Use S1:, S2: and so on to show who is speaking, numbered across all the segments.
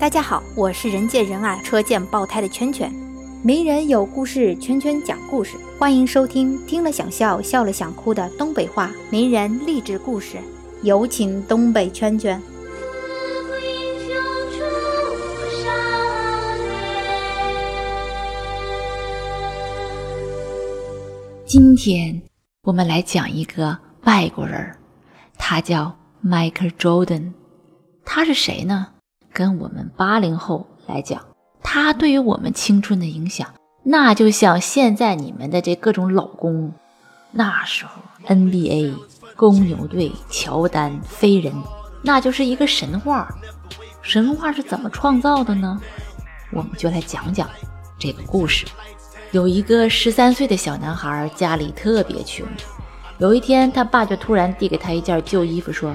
S1: 大家好，我是人见人爱、车见爆胎的圈圈。名人有故事，圈圈讲故事，欢迎收听听了想笑、笑了想哭的东北话名人励志故事。有请东北圈圈。
S2: 今天我们来讲一个外国人，他叫 Michael Jordan。他是谁呢？跟我们八零后来讲，他对于我们青春的影响，那就像现在你们的这各种老公，那时候 NBA、公牛队、乔丹、飞人，那就是一个神话。神话是怎么创造的呢？我们就来讲讲这个故事。有一个十三岁的小男孩，家里特别穷。有一天，他爸就突然递给他一件旧衣服，说：“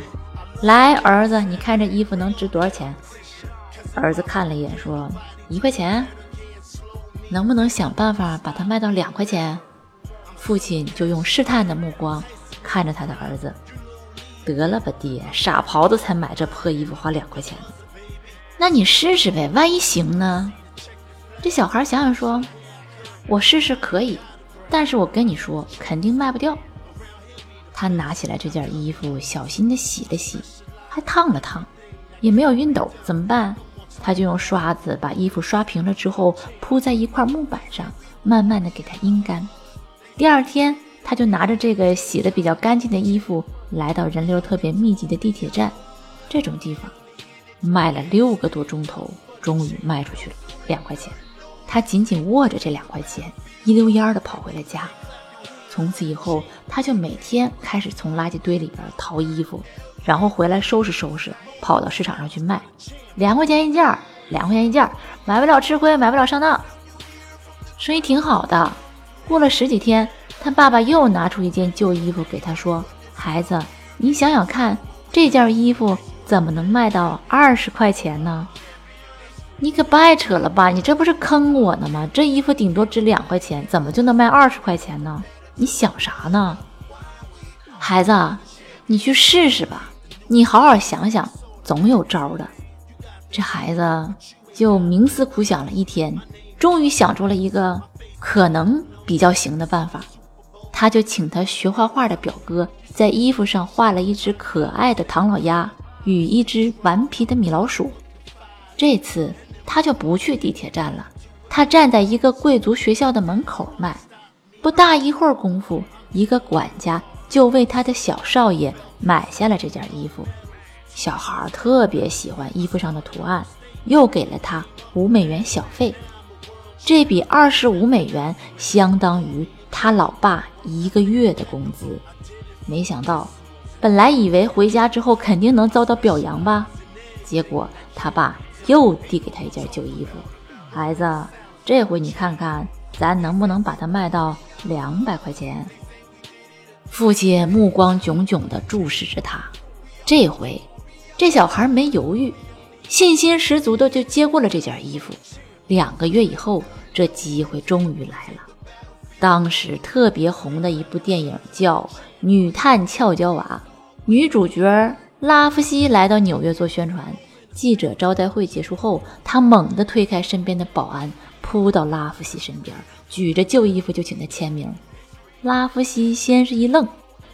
S2: 来，儿子，你看这衣服能值多少钱？”儿子看了一眼，说：“一块钱，能不能想办法把它卖到两块钱？”父亲就用试探的目光看着他的儿子：“得了吧，爹，傻狍子才买这破衣服花两块钱呢。那你试试呗，万一行呢？”这小孩想想说：“我试试可以，但是我跟你说，肯定卖不掉。”他拿起来这件衣服，小心的洗了洗，还烫了烫，也没有熨斗，怎么办？他就用刷子把衣服刷平了之后，铺在一块木板上，慢慢的给它阴干。第二天，他就拿着这个洗的比较干净的衣服，来到人流特别密集的地铁站，这种地方，卖了六个多钟头，终于卖出去了两块钱。他紧紧握着这两块钱，一溜烟的跑回了家。从此以后，他就每天开始从垃圾堆里边淘衣服。然后回来收拾收拾，跑到市场上去卖，两块钱一件儿，两块钱一件儿，买不了吃亏，买不了上当，生意挺好的。过了十几天，他爸爸又拿出一件旧衣服给他说：“孩子，你想想看，这件衣服怎么能卖到二十块钱呢？你可不爱扯了吧？你这不是坑我呢吗？这衣服顶多值两块钱，怎么就能卖二十块钱呢？你想啥呢，孩子？你去试试吧。”你好好想想，总有招的。这孩子就冥思苦想了一天，终于想出了一个可能比较行的办法。他就请他学画画的表哥在衣服上画了一只可爱的唐老鸭与一只顽皮的米老鼠。这次他就不去地铁站了，他站在一个贵族学校的门口卖。不大一会儿功夫，一个管家就为他的小少爷。买下了这件衣服，小孩特别喜欢衣服上的图案，又给了他五美元小费。这笔二十五美元相当于他老爸一个月的工资。没想到，本来以为回家之后肯定能遭到表扬吧，结果他爸又递给他一件旧衣服。孩子，这回你看看，咱能不能把它卖到两百块钱？父亲目光炯炯地注视着他，这回这小孩没犹豫，信心十足的就接过了这件衣服。两个月以后，这机会终于来了。当时特别红的一部电影叫《女探俏娇娃》，女主角拉夫西来到纽约做宣传。记者招待会结束后，她猛地推开身边的保安，扑到拉夫西身边，举着旧衣服就请他签名。拉夫西先是一愣，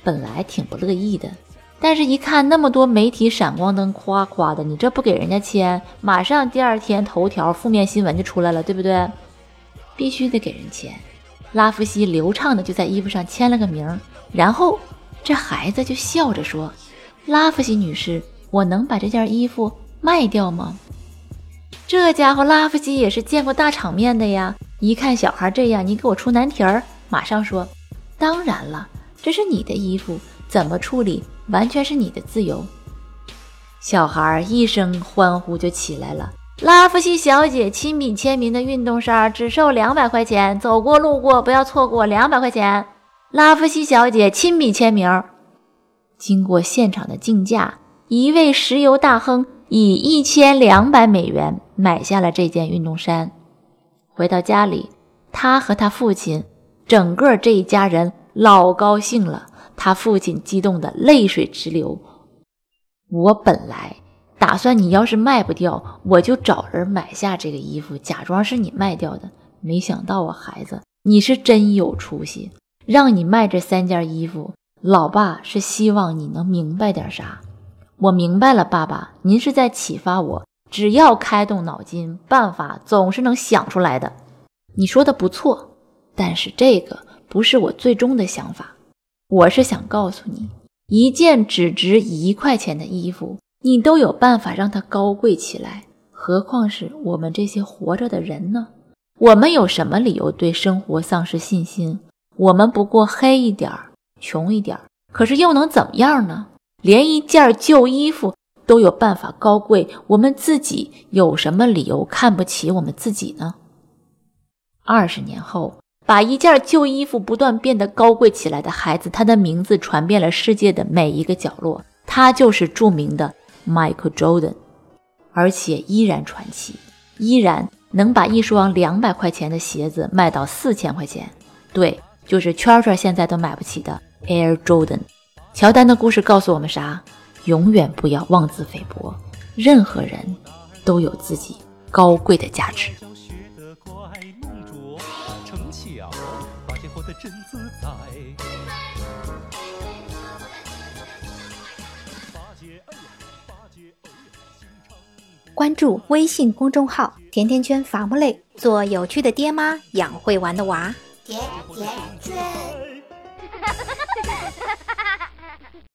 S2: 本来挺不乐意的，但是一看那么多媒体闪光灯夸夸的，你这不给人家签，马上第二天头条负面新闻就出来了，对不对？必须得给人签。拉夫西流畅的就在衣服上签了个名，然后这孩子就笑着说：“拉夫西女士，我能把这件衣服卖掉吗？”这家伙拉夫西也是见过大场面的呀，一看小孩这样，你给我出难题儿，马上说。当然了，这是你的衣服，怎么处理完全是你的自由。小孩一声欢呼就起来了。拉夫西小姐亲笔签名的运动衫只售两百块钱，走过路过不要错过，两百块钱。拉夫西小姐亲笔签名。经过现场的竞价，一位石油大亨以一千两百美元买下了这件运动衫。回到家里，他和他父亲。整个这一家人老高兴了，他父亲激动的泪水直流。我本来打打算你要是卖不掉，我就找人买下这个衣服，假装是你卖掉的。没想到啊，孩子，你是真有出息，让你卖这三件衣服，老爸是希望你能明白点啥。我明白了，爸爸，您是在启发我，只要开动脑筋，办法总是能想出来的。你说的不错，但是这个不是我最终的想法。我是想告诉你，一件只值一块钱的衣服。你都有办法让它高贵起来，何况是我们这些活着的人呢？我们有什么理由对生活丧失信心？我们不过黑一点儿、穷一点儿，可是又能怎么样呢？连一件旧衣服都有办法高贵，我们自己有什么理由看不起我们自己呢？二十年后，把一件旧衣服不断变得高贵起来的孩子，他的名字传遍了世界的每一个角落，他就是著名的。Michael Jordan，而且依然传奇，依然能把一双两百块钱的鞋子卖到四千块钱。对，就是圈圈现在都买不起的 Air Jordan。乔丹的故事告诉我们啥？永远不要妄自菲薄，任何人都有自己高贵的价值。
S1: 关注微信公众号“甜甜圈伐木累”，做有趣的爹妈，养会玩的娃。甜甜圈。